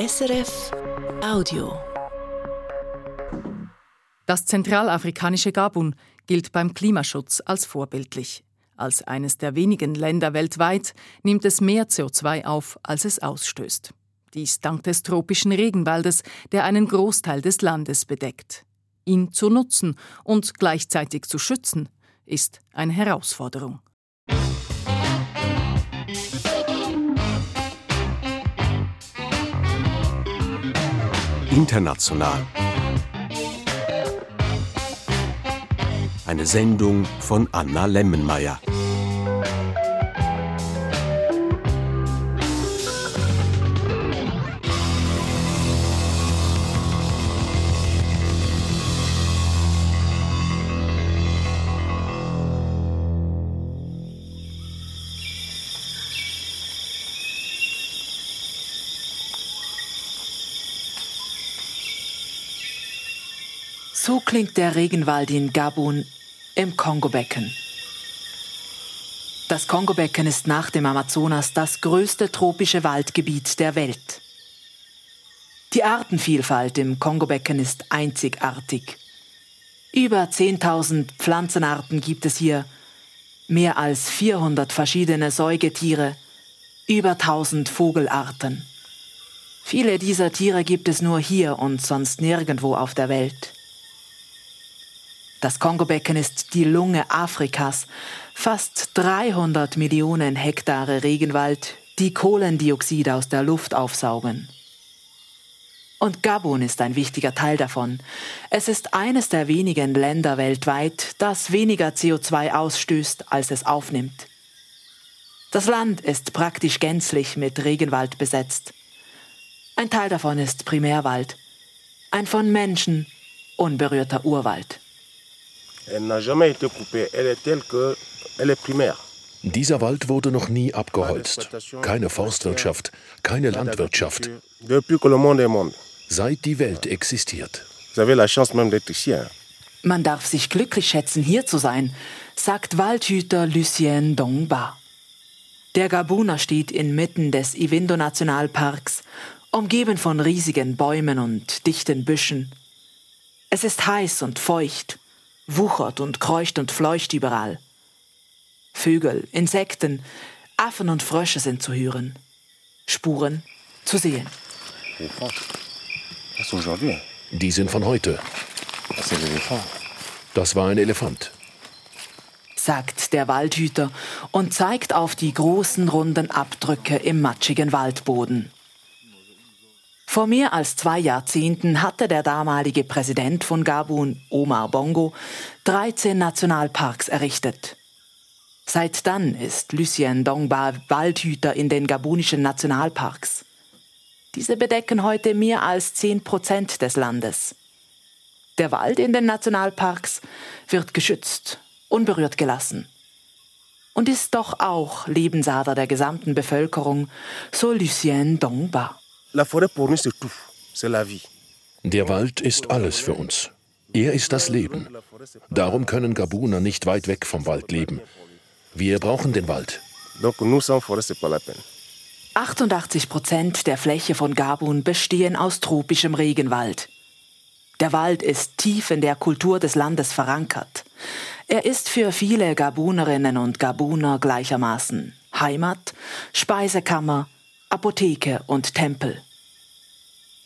SRF Audio. Das zentralafrikanische Gabun gilt beim Klimaschutz als vorbildlich. Als eines der wenigen Länder weltweit nimmt es mehr CO2 auf, als es ausstößt. Dies dank des tropischen Regenwaldes, der einen Großteil des Landes bedeckt. Ihn zu nutzen und gleichzeitig zu schützen, ist eine Herausforderung. International. Eine Sendung von Anna Lemmenmeier. So klingt der Regenwald in Gabun im Kongobecken. Das Kongobecken ist nach dem Amazonas das größte tropische Waldgebiet der Welt. Die Artenvielfalt im Kongobecken ist einzigartig. Über 10.000 Pflanzenarten gibt es hier, mehr als 400 verschiedene Säugetiere, über 1000 Vogelarten. Viele dieser Tiere gibt es nur hier und sonst nirgendwo auf der Welt. Das Kongobecken ist die Lunge Afrikas. Fast 300 Millionen Hektare Regenwald, die Kohlendioxid aus der Luft aufsaugen. Und Gabun ist ein wichtiger Teil davon. Es ist eines der wenigen Länder weltweit, das weniger CO2 ausstößt, als es aufnimmt. Das Land ist praktisch gänzlich mit Regenwald besetzt. Ein Teil davon ist Primärwald, ein von Menschen unberührter Urwald. Dieser Wald wurde noch nie abgeholzt. Keine Forstwirtschaft, keine Landwirtschaft. Seit die Welt existiert. Man darf sich glücklich schätzen, hier zu sein, sagt Waldhüter Lucien Dongba. Der Gabuner steht inmitten des Ivindo-Nationalparks, umgeben von riesigen Bäumen und dichten Büschen. Es ist heiß und feucht, wuchert und kreucht und fleucht überall. Vögel, Insekten, Affen und Frösche sind zu hören. Spuren zu sehen. Die sind von heute. Das war ein Elefant. sagt der Waldhüter und zeigt auf die großen runden Abdrücke im matschigen Waldboden. Vor mehr als zwei Jahrzehnten hatte der damalige Präsident von Gabun, Omar Bongo, 13 Nationalparks errichtet. Seit dann ist Lucien Dongba Waldhüter in den gabunischen Nationalparks. Diese bedecken heute mehr als 10 Prozent des Landes. Der Wald in den Nationalparks wird geschützt, unberührt gelassen. Und ist doch auch Lebensader der gesamten Bevölkerung, so Lucien Dongba. La forêt pour nous c'est tout. C'est la vie. Der Wald ist alles für uns. Er ist das Leben. Darum können Gabuner nicht weit weg vom Wald leben. Wir brauchen den Wald. Donc nous sans forêt c'est pas la peine. 88 Prozent der Fläche von Gabun bestehen aus tropischem Regenwald. Der Wald ist tief in der Kultur des Landes verankert. Er ist für viele Gabunerinnen und Gabuner gleichermaßen Heimat, Speisekammer, Apotheke und Tempel.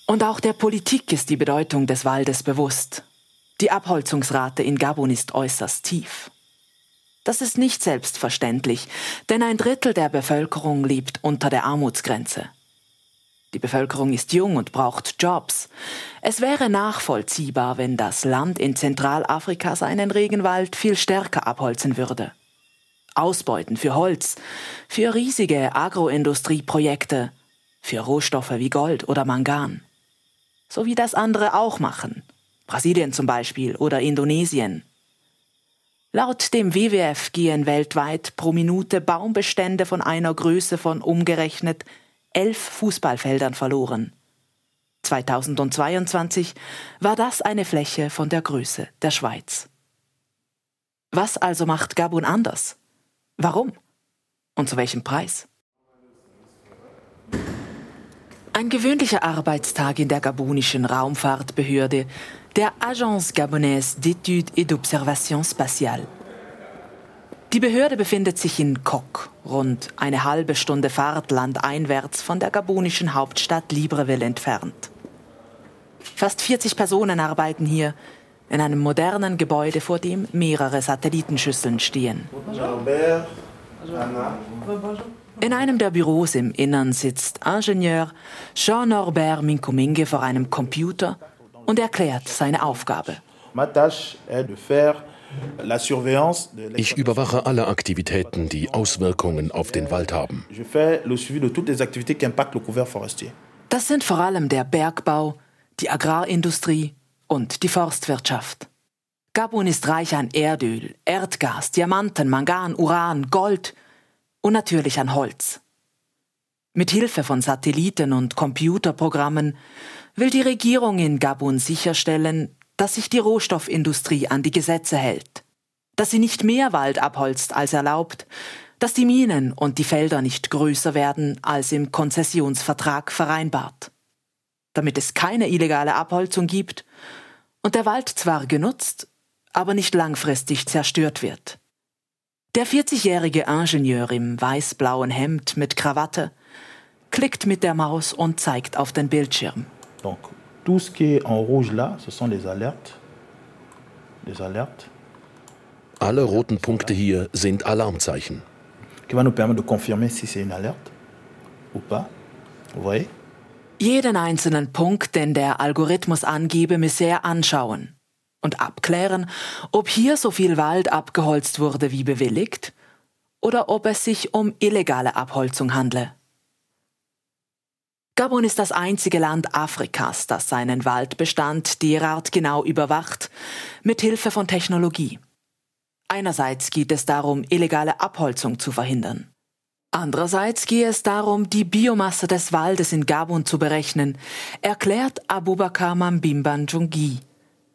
Und auch der Politik ist die Bedeutung des Waldes bewusst. Die Abholzungsrate in Gabun ist äußerst tief. Das ist nicht selbstverständlich, denn ein Drittel der Bevölkerung lebt unter der Armutsgrenze. Die Bevölkerung ist jung und braucht Jobs. Es wäre nachvollziehbar, wenn das Land in Zentralafrika seinen Regenwald viel stärker abholzen würde. Ausbeuten für Holz, für riesige Agroindustrieprojekte, für Rohstoffe wie Gold oder Mangan. So wie das andere auch machen. Brasilien zum Beispiel oder Indonesien. Laut dem WWF gehen weltweit pro Minute Baumbestände von einer Größe von umgerechnet elf Fußballfeldern verloren. 2022 war das eine Fläche von der Größe der Schweiz. Was also macht Gabun anders? Warum? Und zu welchem Preis? Ein gewöhnlicher Arbeitstag in der gabonischen Raumfahrtbehörde, der Agence Gabonaise d'Études et d'Observation Spatiale. Die Behörde befindet sich in Kok, rund eine halbe Stunde Fahrt landeinwärts von der gabonischen Hauptstadt Libreville entfernt. Fast 40 Personen arbeiten hier in einem modernen Gebäude, vor dem mehrere Satellitenschüsseln stehen. In einem der Büros im Innern sitzt Ingenieur Jean-Norbert Minkominge vor einem Computer und erklärt seine Aufgabe. Ich überwache alle Aktivitäten, die Auswirkungen auf den Wald haben. Das sind vor allem der Bergbau, die Agrarindustrie und die Forstwirtschaft. Gabun ist reich an Erdöl, Erdgas, Diamanten, Mangan, Uran, Gold und natürlich an Holz. Mit Hilfe von Satelliten und Computerprogrammen will die Regierung in Gabun sicherstellen, dass sich die Rohstoffindustrie an die Gesetze hält, dass sie nicht mehr Wald abholzt als erlaubt, dass die Minen und die Felder nicht größer werden als im Konzessionsvertrag vereinbart damit es keine illegale Abholzung gibt und der Wald zwar genutzt, aber nicht langfristig zerstört wird. Der 40-jährige Ingenieur im weiß-blauen Hemd mit Krawatte klickt mit der Maus und zeigt auf den Bildschirm. Donc, tout ce qui est en rouge là, ce sont les alertes. Les alertes. Alle roten Punkte hier sind Alarmzeichen. Qui va nous permettre de confirmer si c'est une alerte ou pas. Vous voyez? Jeden einzelnen Punkt, den der Algorithmus angebe, müsse er anschauen und abklären, ob hier so viel Wald abgeholzt wurde wie bewilligt oder ob es sich um illegale Abholzung handle. Gabon ist das einzige Land Afrikas, das seinen Waldbestand derart genau überwacht, mit Hilfe von Technologie. Einerseits geht es darum, illegale Abholzung zu verhindern. Andererseits gehe es darum, die Biomasse des Waldes in Gabun zu berechnen, erklärt Abubakar Mambimba Njungi.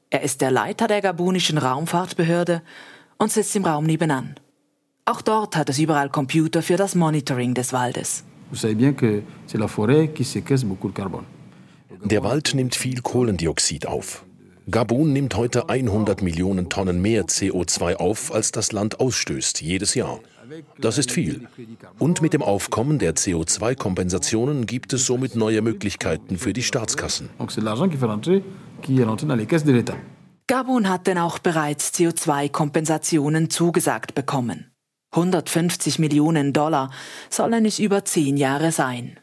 Er ist der Leiter der gabunischen Raumfahrtbehörde und sitzt im Raum nebenan. Auch dort hat es überall Computer für das Monitoring des Waldes. Der Wald nimmt viel Kohlendioxid auf. Gabun nimmt heute 100 Millionen Tonnen mehr CO2 auf, als das Land ausstößt, jedes Jahr. Das ist viel. Und mit dem Aufkommen der CO2-Kompensationen gibt es somit neue Möglichkeiten für die Staatskassen. Gabun hat denn auch bereits CO2-Kompensationen zugesagt bekommen. 150 Millionen Dollar sollen es über zehn Jahre sein.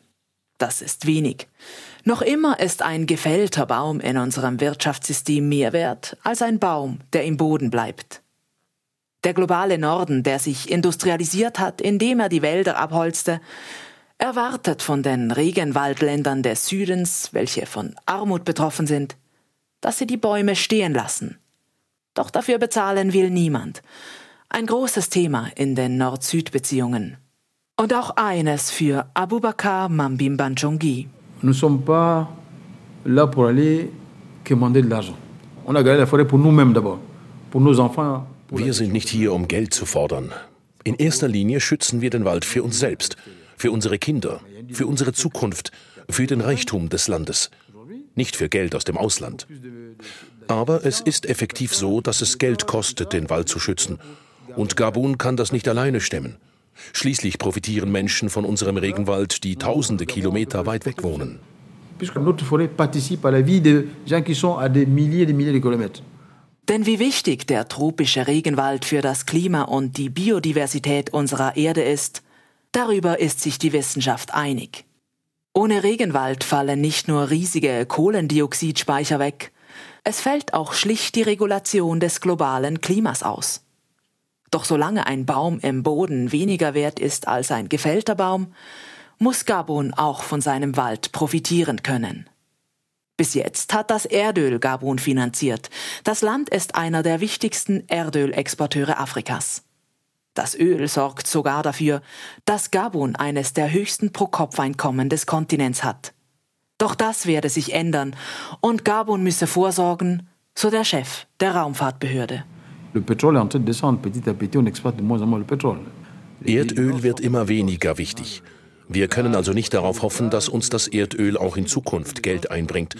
Das ist wenig. Noch immer ist ein gefällter Baum in unserem Wirtschaftssystem mehr wert als ein Baum, der im Boden bleibt. Der globale Norden, der sich industrialisiert hat, indem er die Wälder abholzte, erwartet von den Regenwaldländern des Südens, welche von Armut betroffen sind, dass sie die Bäume stehen lassen. Doch dafür bezahlen will niemand. Ein großes Thema in den Nord-Süd-Beziehungen. Und auch eines für Abubakar Mambimbanchongi. Nous ne sommes pas là pour aller commander de l'argent. On a gagné la forêt pour nous-mêmes. Wir sind nicht hier, um Geld zu fordern. In erster Linie schützen wir den Wald für uns selbst, für unsere Kinder, für unsere Zukunft, für den Reichtum des Landes, nicht für Geld aus dem Ausland. Aber es ist effektiv so, dass es Geld kostet, den Wald zu schützen. Und Gabun kann das nicht alleine stemmen. Schließlich profitieren Menschen von unserem Regenwald, die tausende Kilometer weit weg wohnen. Puisque notre forêt participe à la vie de gens qui sont à des milliers et des milliers de kilomètres. Denn wie wichtig der tropische Regenwald für das Klima und die Biodiversität unserer Erde ist, darüber ist sich die Wissenschaft einig. Ohne Regenwald fallen nicht nur riesige Kohlendioxidspeicher weg, es fällt auch schlicht die Regulation des globalen Klimas aus. Doch solange ein Baum im Boden weniger wert ist als ein gefällter Baum, muss Gabun auch von seinem Wald profitieren können. Bis jetzt hat das Erdöl Gabun finanziert. Das Land ist einer der wichtigsten Erdölexporteure Afrikas. Das Öl sorgt sogar dafür, dass Gabun eines der höchsten Pro-Kopf-Einkommen des Kontinents hat. Doch das werde sich ändern und Gabun müsse vorsorgen, so der Chef der Raumfahrtbehörde. Erdöl wird immer weniger wichtig. Wir können also nicht darauf hoffen, dass uns das Erdöl auch in Zukunft Geld einbringt.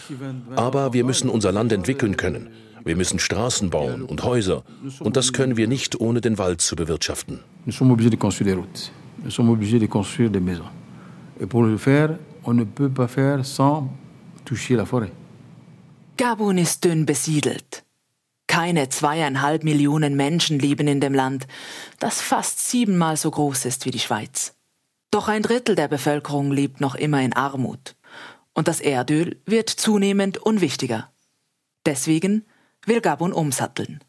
Aber wir müssen unser Land entwickeln können. Wir müssen Straßen bauen und Häuser. Und das können wir nicht, ohne den Wald zu bewirtschaften. Nous sommes obligés de construire des routes. Nous sommes obligés de construire des maisons. Et pour le faire, on ne peut pas faire sans toucher la forêt. Gabun ist dünn besiedelt. Keine zweieinhalb Millionen Menschen leben in dem Land, das fast siebenmal so groß ist wie die Schweiz. Doch ein Drittel der Bevölkerung lebt noch immer in Armut. Und das Erdöl wird zunehmend unwichtiger. Deswegen will Gabun umsatteln.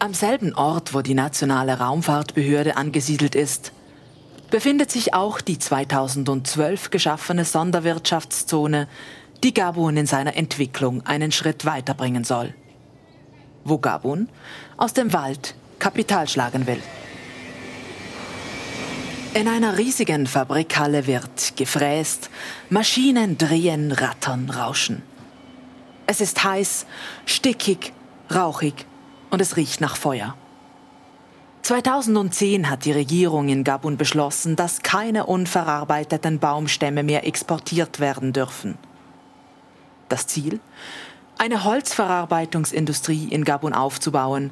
Am selben Ort, wo die nationale Raumfahrtbehörde angesiedelt ist, befindet sich auch die 2012 geschaffene Sonderwirtschaftszone die Gabun in seiner Entwicklung einen Schritt weiterbringen soll. Wo Gabun aus dem Wald Kapital schlagen will. In einer riesigen Fabrikhalle wird gefräst, Maschinen drehen, rattern, rauschen. Es ist heiß, stickig, rauchig und es riecht nach Feuer. 2010 hat die Regierung in Gabun beschlossen, dass keine unverarbeiteten Baumstämme mehr exportiert werden dürfen. Das Ziel? Eine Holzverarbeitungsindustrie in Gabun aufzubauen,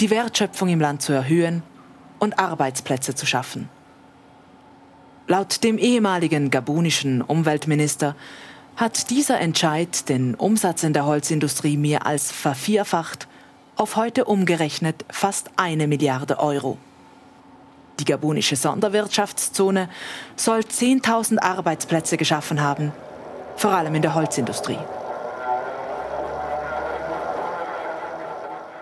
die Wertschöpfung im Land zu erhöhen und Arbeitsplätze zu schaffen. Laut dem ehemaligen gabunischen Umweltminister hat dieser Entscheid den Umsatz in der Holzindustrie mehr als vervierfacht auf heute umgerechnet fast eine Milliarde Euro. Die gabunische Sonderwirtschaftszone soll 10.000 Arbeitsplätze geschaffen haben vor allem in der Holzindustrie.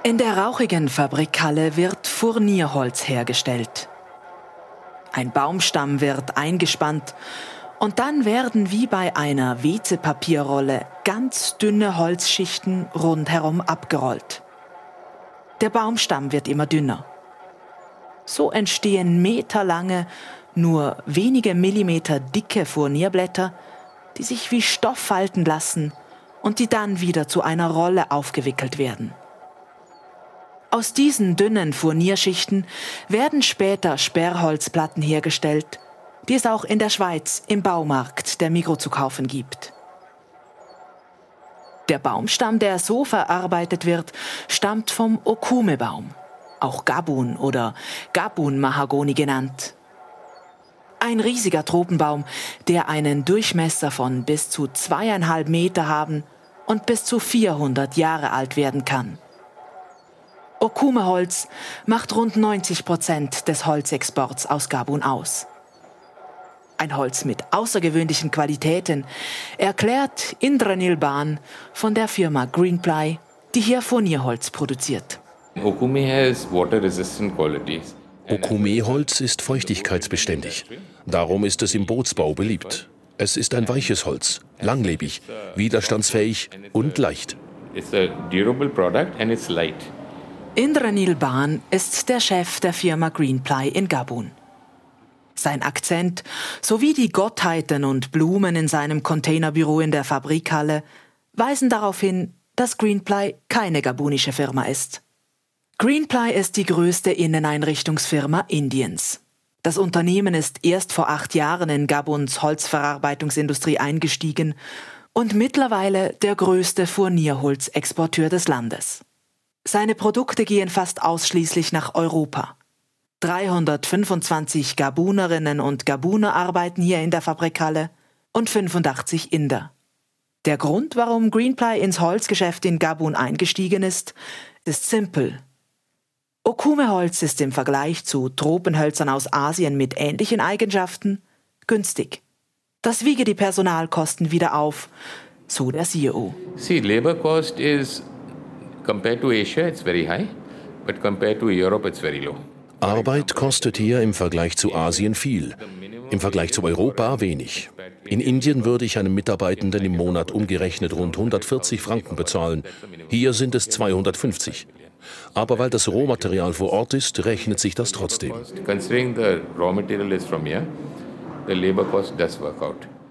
In der rauchigen Fabrikhalle wird Furnierholz hergestellt. Ein Baumstamm wird eingespannt und dann werden wie bei einer WC-Papierrolle ganz dünne Holzschichten rundherum abgerollt. Der Baumstamm wird immer dünner. So entstehen meterlange, nur wenige Millimeter dicke Furnierblätter, die sich wie Stoff falten lassen und die dann wieder zu einer Rolle aufgewickelt werden. Aus diesen dünnen Furnierschichten werden später Sperrholzplatten hergestellt, die es auch in der Schweiz im Baumarkt der Migro zu kaufen gibt. Der Baumstamm, der so verarbeitet wird, stammt vom Okume-Baum, auch Gabun oder Gabun-Mahagoni genannt. Ein riesiger Tropenbaum, der einen Durchmesser von bis zu zweieinhalb Meter haben und bis zu 400 Jahre alt werden kann. Okume-Holz macht rund 90 Prozent des Holzexports aus Gabun aus. Ein Holz mit außergewöhnlichen Qualitäten, erklärt Indranil Ban von der Firma Greenply, die hier Furnierholz produziert. Okume-Holz ist feuchtigkeitsbeständig. Darum ist es im Bootsbau beliebt. Es ist ein weiches Holz, langlebig, widerstandsfähig und leicht. Indranil Ban ist der Chef der Firma Greenply in Gabun. Sein Akzent sowie die Gottheiten und Blumen in seinem Containerbüro in der Fabrikhalle weisen darauf hin, dass Greenply keine gabunische Firma ist. Greenply ist die größte Inneneinrichtungsfirma Indiens. Das Unternehmen ist erst vor acht Jahren in Gabuns Holzverarbeitungsindustrie eingestiegen und mittlerweile der größte Furnierholzexporteur des Landes. Seine Produkte gehen fast ausschließlich nach Europa. 325 Gabunerinnen und Gabuner arbeiten hier in der Fabrikhalle und 85 Inder. Der Grund, warum Greenply ins Holzgeschäft in Gabun eingestiegen ist, ist simpel. Okume-Holz ist im Vergleich zu Tropenhölzern aus Asien mit ähnlichen Eigenschaften günstig. Das wiege die Personalkosten wieder auf, so der CEO. See, labor cost is compared to Asia it's very high, but compared to Europe it's very low. Arbeit kostet hier im Vergleich zu Asien viel, im Vergleich zu Europa wenig. In Indien würde ich einem Mitarbeitenden im Monat umgerechnet rund 140 Franken bezahlen. Hier sind es 250. Aber weil das Rohmaterial vor Ort ist, rechnet sich das trotzdem.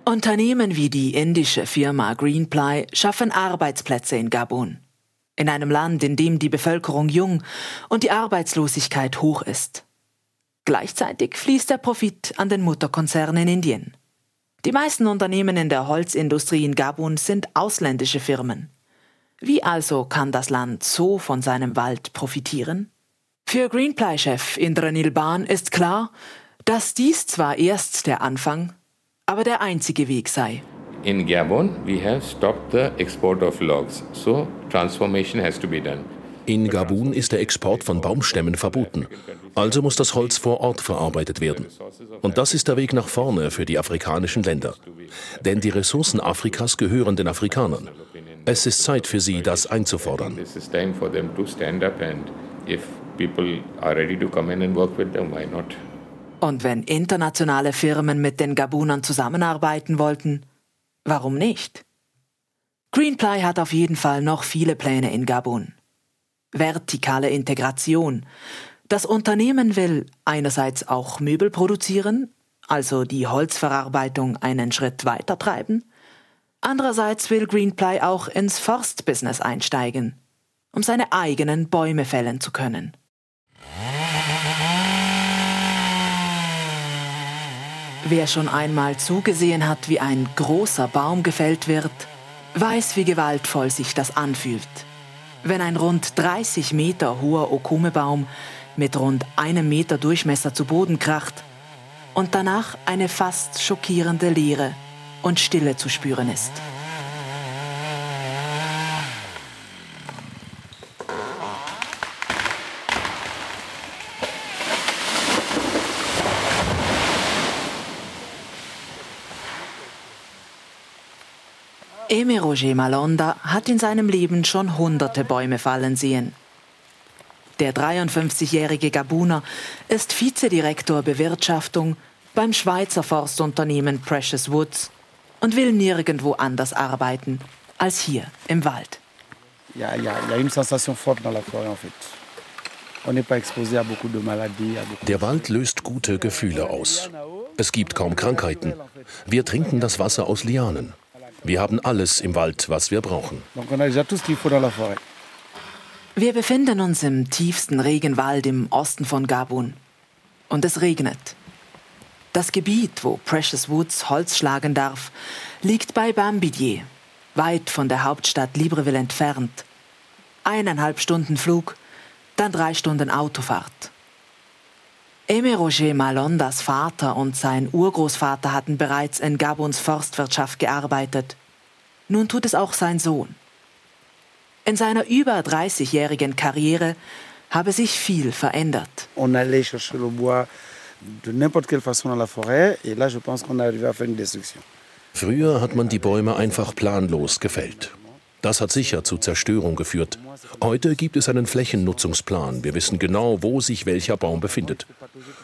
Unternehmen wie die indische Firma Greenply schaffen Arbeitsplätze in Gabun. In einem Land, in dem die Bevölkerung jung und die Arbeitslosigkeit hoch ist. Gleichzeitig fließt der Profit an den Mutterkonzern in Indien. Die meisten Unternehmen in der Holzindustrie in Gabun sind ausländische Firmen. Wie also kann das Land so von seinem Wald profitieren? Für Greenply-Chef Indranil Ban ist klar, dass dies zwar erst der Anfang, aber der einzige Weg sei. In Gabon, we have stopped the export of logs, so transformation has to be done. In Gabun ist der Export von Baumstämmen verboten. Also muss das Holz vor Ort verarbeitet werden. Und das ist der Weg nach vorne für die afrikanischen Länder. Denn die Ressourcen Afrikas gehören den Afrikanern. Es ist Zeit für sie, das einzufordern. Und wenn internationale Firmen mit den Gabunern zusammenarbeiten wollten, warum nicht? Greenply hat auf jeden Fall noch viele Pläne in Gabun vertikale Integration. Das Unternehmen will einerseits auch Möbel produzieren, also die Holzverarbeitung einen Schritt weiter treiben. Andererseits will Greenply auch ins Forstbusiness einsteigen, um seine eigenen Bäume fällen zu können. Wer schon einmal zugesehen hat, wie ein großer Baum gefällt wird, weiß, wie gewaltvoll sich das anfühlt wenn ein rund 30 Meter hoher Okumebaum mit rund einem Meter Durchmesser zu Boden kracht und danach eine fast schockierende Leere und Stille zu spüren ist. Eme Roger Malonda hat in seinem Leben schon hunderte Bäume fallen sehen. Der 53-jährige Gabuner ist Vizedirektor Bewirtschaftung beim Schweizer Forstunternehmen Precious Woods und will nirgendwo anders arbeiten als hier im Wald. Der Wald löst gute Gefühle aus. Es gibt kaum Krankheiten. Wir trinken das Wasser aus Lianen. Wir haben alles im Wald, was wir brauchen. Wir befinden uns im tiefsten Regenwald im Osten von Gabun. Und es regnet. Das Gebiet, wo Precious Woods Holz schlagen darf, liegt bei Bambidier, weit von der Hauptstadt Libreville entfernt. Eineinhalb Stunden Flug, dann drei Stunden Autofahrt. Aimé Roger Malondas Vater und sein Urgroßvater hatten bereits in Gabuns Forstwirtschaft gearbeitet. Nun tut es auch sein Sohn. In seiner über 30-jährigen Karriere habe sich viel verändert. On allait chercher le bois de n'importe quelle façon dans la forêt et là je pense qu'on arrivé à faire une destruction. Früher hat man die Bäume einfach planlos gefällt. Das hat sicher zu Zerstörung geführt. Heute gibt es einen Flächennutzungsplan. Wir wissen genau, wo sich welcher Baum befindet.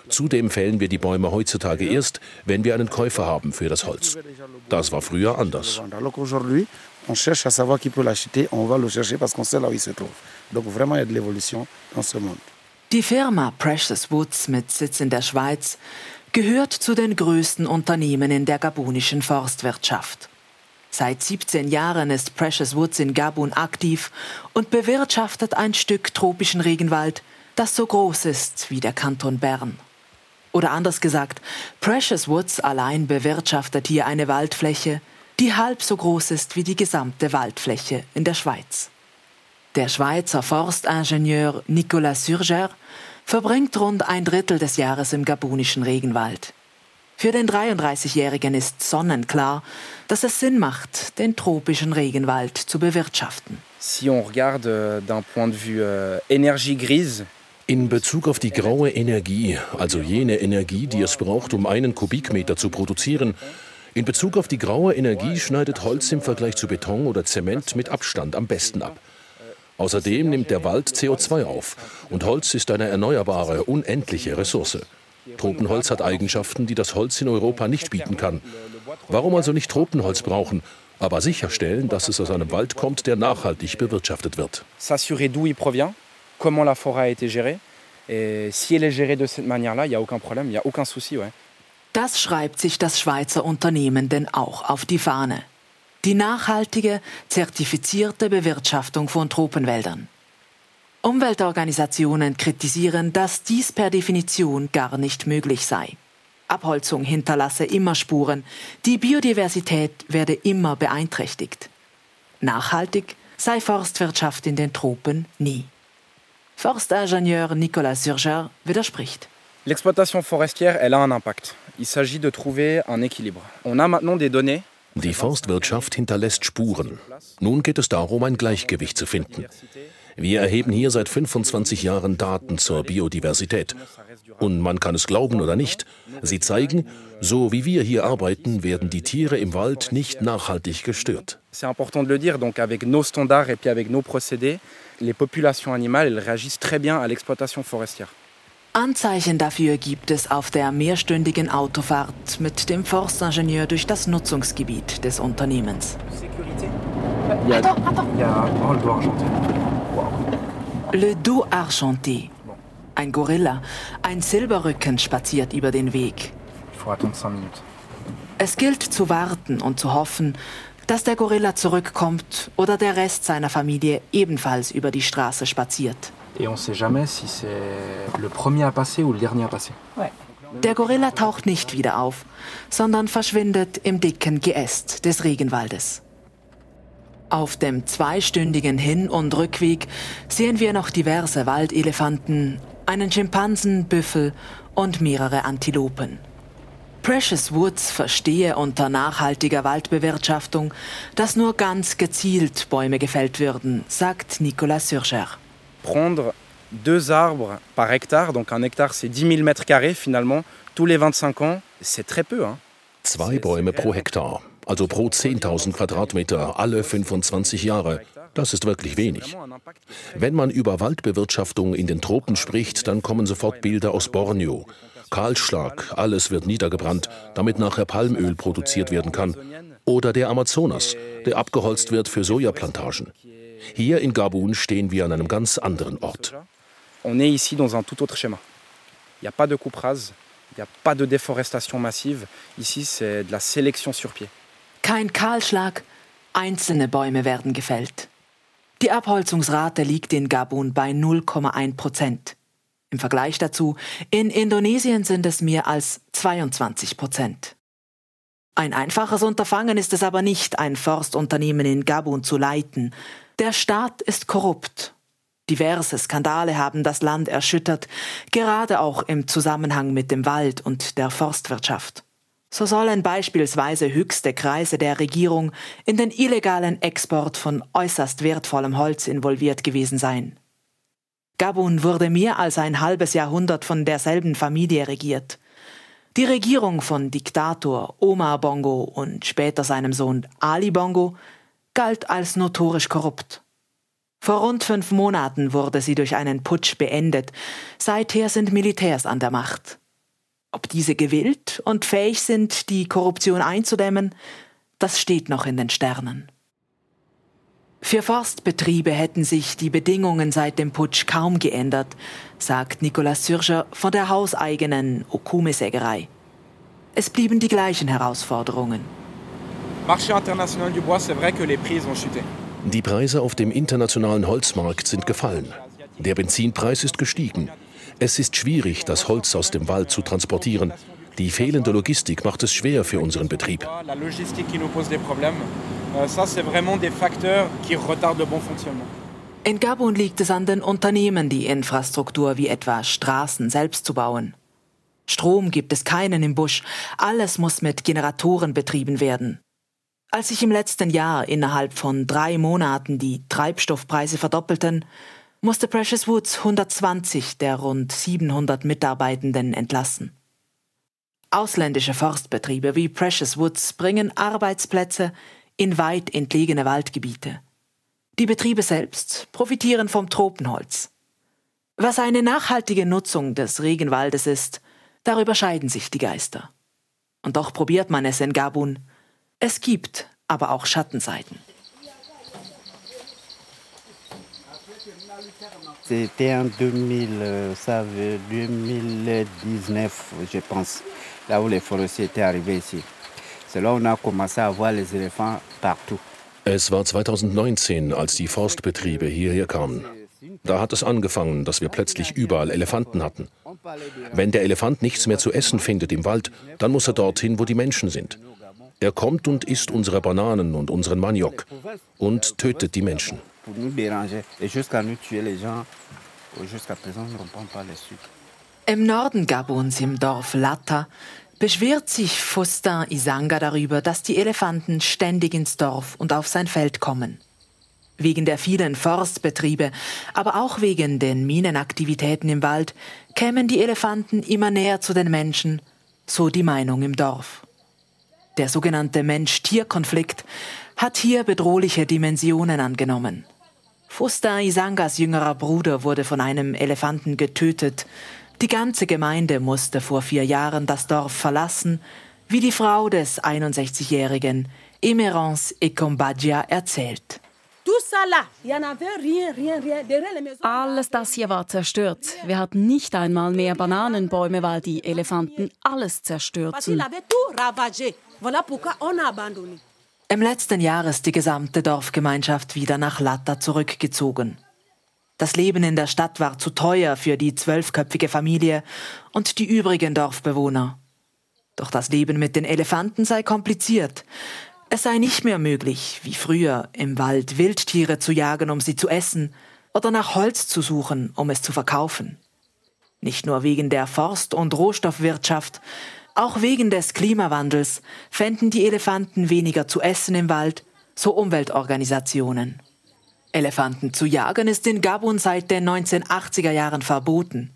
Zudem fällen wir die Bäume heutzutage erst, wenn wir einen Käufer haben für das Holz. Das war früher anders. Die Firma Precious Woods mit Sitz in der Schweiz gehört zu den größten Unternehmen in der gabunischen Forstwirtschaft. Seit 17 Jahren ist Precious Woods in Gabun aktiv und bewirtschaftet ein Stück tropischen Regenwald, das so groß ist wie der Kanton Bern. Oder anders gesagt, Precious Woods allein bewirtschaftet hier eine Waldfläche, die halb so groß ist wie die gesamte Waldfläche in der Schweiz. Der Schweizer Forstingenieur Nicolas Surger verbringt rund ein Drittel des Jahres im gabunischen Regenwald. Für den 33-Jährigen ist sonnenklar, dass es Sinn macht, den tropischen Regenwald zu bewirtschaften. Si on regarde d'un point de vue euh, énergie grise, in Bezug auf die graue Energie, also jene Energie, die es braucht, um einen Kubikmeter zu produzieren, in Bezug auf die graue Energie schneidet Holz im Vergleich zu Beton oder Zement mit Abstand am besten ab. Außerdem nimmt der Wald CO2 auf und Holz ist eine erneuerbare, unendliche Ressource. Tropenholz hat Eigenschaften, die das Holz in Europa nicht bieten kann. Warum also nicht Tropenholz brauchen, aber sicherstellen, dass es aus einem Wald kommt, der nachhaltig bewirtschaftet wird? S'assurer d'où il provient, comment la forêt a été gérée. Et si elle est gérée de cette manière-là, il n'y a aucun problème, il n'y a aucun souci. Ouais. Das schreibt sich das Schweizer Unternehmen denn auch auf die Fahne. Die nachhaltige, zertifizierte Bewirtschaftung von Tropenwäldern. Umweltorganisationen kritisieren, dass dies per Definition gar nicht möglich sei. Abholzung hinterlasse immer Spuren, die Biodiversität werde immer beeinträchtigt. Nachhaltig sei Forstwirtschaft in den Tropen nie. Forstingenieur Nicolas Surger widerspricht. L'exploitation forestière, elle a un impact. Il s'agit de trouver un équilibre. On a maintenant des données Die Forstwirtschaft hinterlässt Spuren. Nun geht es darum, ein Gleichgewicht zu finden. Wir erheben hier seit 25 Jahren Daten zur Biodiversität. Und man kann es glauben oder nicht, sie zeigen, so wie wir hier arbeiten, werden die Tiere im Wald nicht nachhaltig gestört. C'est important de le dire, donc avec nos standards et puis avec nos procédés, les populations animales elles réagissent très bien à l'exploitation forestière. Anzeichen dafür gibt es auf der mehrstündigen Autofahrt mit dem Forstingenieur durch das Nutzungsgebiet des Unternehmens. Le doigt argenté. Ein Gorilla, ein Silberrücken spaziert über den Weg. Il faut attendre 5 minutes. Es gilt zu warten und zu hoffen, dass der Gorilla zurückkommt oder der Rest seiner Familie ebenfalls über die Straße spaziert. Der Gorilla taucht nicht wieder auf, sondern verschwindet im dicken Geäst des Regenwaldes. Auf dem zweistündigen Hin- und Rückweg sehen wir noch diverse Waldelefanten, einen Schimpansen, Büffel und mehrere Antilopen. Precious Woods verstehe unter nachhaltiger Waldbewirtschaftung, dass nur ganz gezielt Bäume gefällt würden, sagt Nicolas Surger. Prendre deux arbres par hectare, donc un hectare c'est 10 000 mètres carrés finalement, tous les 25 ans, c'est très peu. Hein. Zwei Bäume pro Hektar, also pro 10.000 Quadratmeter alle 25 Jahre. Das ist wirklich wenig. Wenn man über Waldbewirtschaftung in den Tropen spricht, dann kommen sofort Bilder aus Borneo. Kahlschlag, alles wird niedergebrannt, damit nachher Palmöl produziert werden kann. Oder der Amazonas, der abgeholzt wird für Sojaplantagen. Hier in Gabun stehen wir an einem ganz anderen Ort. On est ici dans un tout autre schéma. Il n'y a pas de coupe rase, il n'y a pas de déforestation massive. Ici, c'est de la sélection sur pied. Kein Kahlschlag, einzelne Bäume werden gefällt. Die Abholzungsrate liegt in Gabun bei 0,1 Prozent. Im Vergleich dazu, in Indonesien sind es mehr als 22 Prozent. Ein einfaches Unterfangen ist es aber nicht, ein Forstunternehmen in Gabun zu leiten. Der Staat ist korrupt. Diverse Skandale haben das Land erschüttert, gerade auch im Zusammenhang mit dem Wald und der Forstwirtschaft. So sollen beispielsweise höchste Kreise der Regierung in den illegalen Export von äußerst wertvollem Holz involviert gewesen sein. Gabun wurde mehr als ein halbes Jahrhundert von derselben Familie regiert. Die Regierung von Diktator Omar Bongo und später seinem Sohn Ali Bongo galt als notorisch korrupt. Vor rund fünf Monaten wurde sie durch einen Putsch beendet. Seither sind Militärs an der Macht. Ob diese gewillt und fähig sind, die Korruption einzudämmen, das steht noch in den Sternen. Für Forstbetriebe hätten sich die Bedingungen seit dem Putsch kaum geändert, sagt Nicolas Surger von der hauseigenen Okume-Sägerei. Es blieben die gleichen Herausforderungen. Die Preise auf dem internationalen Holzmarkt sind gefallen. Der Benzinpreis ist gestiegen. Es ist schwierig, das Holz aus dem Wald zu transportieren. Die fehlende Logistik macht es schwer für unseren Betrieb. Problèmes, euh. In Gabun liegt es an den Unternehmen, die Infrastruktur wie etwa Straßen selbst zu bauen. Strom gibt es keinen im Busch, alles muss mit Generatoren betrieben werden. Als sich im letzten Jahr innerhalb von drei Monaten die Treibstoffpreise verdoppelten, musste Precious Woods 120 der rund 700 Mitarbeitenden entlassen. Ausländische Forstbetriebe wie Precious Woods bringen Arbeitsplätze in weit entlegene Waldgebiete. Die Betriebe selbst profitieren vom Tropenholz. Was eine nachhaltige Nutzung des Regenwaldes ist, darüber scheiden sich die Geister. Und doch probiert man es in Gabun. Es gibt aber auch Schattenseiten. C'était en 2000, euh, ça veut 2019, je pense, là où les forestiers étaient arrivés ici. C'est là où on a commencé à voir les éléphants partout. Es war 2019, als die Forstbetriebe hierher kamen. Da hat es angefangen, dass wir plötzlich überall Elefanten hatten. Wenn der Elefant nichts mehr zu essen findet im Wald, dann muss er dorthin, wo die Menschen sind. Er kommt und isst unsere Bananen und unseren Maniok und tötet die Menschen. Im Norden Gabons, im Dorf Lata, beschwert sich Faustin Isanga darüber, dass die Elefanten ständig ins Dorf und auf sein Feld kommen. Wegen der vielen Forstbetriebe, aber auch wegen den Minenaktivitäten im Wald, kämen die Elefanten immer näher zu den Menschen, so die Meinung im Dorf. Der sogenannte Mensch-Tier-Konflikt hat hier bedrohliche Dimensionen angenommen. Fusta Isangas jüngerer Bruder wurde von einem Elefanten getötet. Die ganze Gemeinde musste vor vier Jahren das Dorf verlassen, wie die Frau des 61-jährigen Emerance Ekombadia erzählt. Alles das hier war zerstört. Wir hatten nicht einmal mehr Bananenbäume, weil die Elefanten alles zerstörten. Im letzten Jahr ist die gesamte Dorfgemeinschaft wieder nach Latta zurückgezogen. Das Leben in der Stadt war zu teuer für die zwölfköpfige Familie und die übrigen Dorfbewohner. Doch das Leben mit den Elefanten sei kompliziert. Es sei nicht mehr möglich, wie früher, im Wald Wildtiere zu jagen, um sie zu essen, oder nach Holz zu suchen, um es zu verkaufen. Nicht nur wegen der Forst- und Rohstoffwirtschaft, auch wegen des Klimawandels fänden die Elefanten weniger zu essen im Wald, so Umweltorganisationen. Elefanten zu jagen ist in Gabun seit den 1980er Jahren verboten.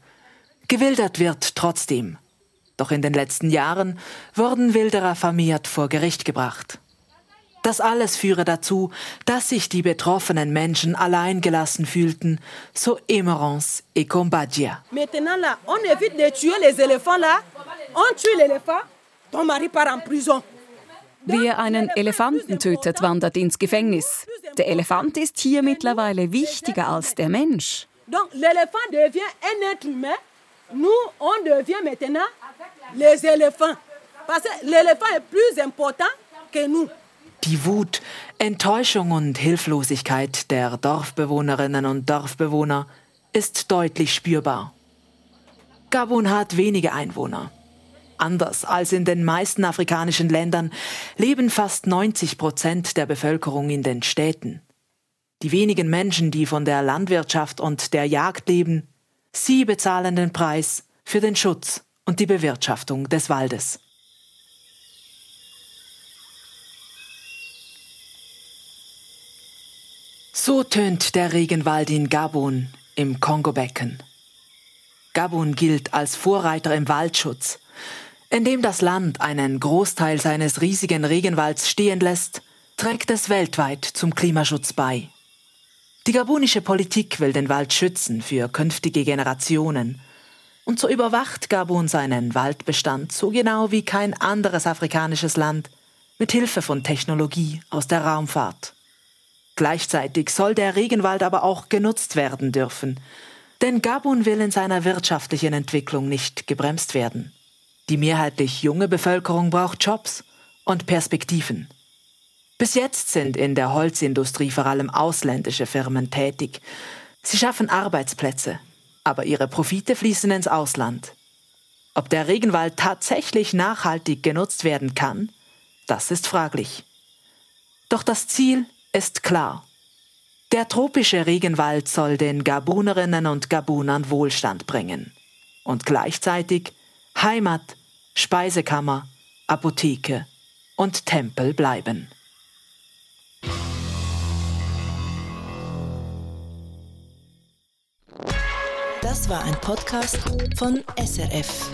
Gewildert wird trotzdem. Doch in den letzten Jahren wurden Wilderer vermehrt vor Gericht gebracht. Das alles führe dazu, dass sich die betroffenen Menschen alleingelassen fühlten, so Emerance et Combadia. Maintenant là, on évite de tuer les éléphants là. On tue l'éléphant, ton mari part en prison. Wer einen Elefanten tötet, wandert ins Gefängnis. Der Elefant ist hier mittlerweile wichtiger als der Mensch. Donc l'éléphant devient un être humain. Nous, on devient maintenant les éléphants. Parce que l'éléphant est plus important que nous. Die Wut, Enttäuschung und Hilflosigkeit der Dorfbewohnerinnen und Dorfbewohner ist deutlich spürbar. Gabun hat wenige Einwohner. Anders als in den meisten afrikanischen Ländern leben fast 90 Prozent der Bevölkerung in den Städten. Die wenigen Menschen, die von der Landwirtschaft und der Jagd leben, sie bezahlen den Preis für den Schutz und die Bewirtschaftung des Waldes. So tönt der Regenwald in Gabun im Kongobecken. Gabun gilt als Vorreiter im Waldschutz. Indem das Land einen Großteil seines riesigen Regenwalds stehen lässt, trägt es weltweit zum Klimaschutz bei. Die gabunische Politik will den Wald schützen für künftige Generationen. Und so überwacht Gabun seinen Waldbestand so genau wie kein anderes afrikanisches Land mit Hilfe von Technologie aus der Raumfahrt. Gleichzeitig soll der Regenwald aber auch genutzt werden dürfen, denn Gabun will in seiner wirtschaftlichen Entwicklung nicht gebremst werden. Die mehrheitlich junge Bevölkerung braucht Jobs und Perspektiven. Bis jetzt sind in der Holzindustrie vor allem ausländische Firmen tätig. Sie schaffen Arbeitsplätze, aber ihre Profite fließen ins Ausland. Ob der Regenwald tatsächlich nachhaltig genutzt werden kann, das ist fraglich. Doch das Ziel ist klar. Der tropische Regenwald soll den Gabunerinnen und Gabunern Wohlstand bringen und gleichzeitig Heimat, Speisekammer, Apotheke und Tempel bleiben. Das war ein Podcast von SRF.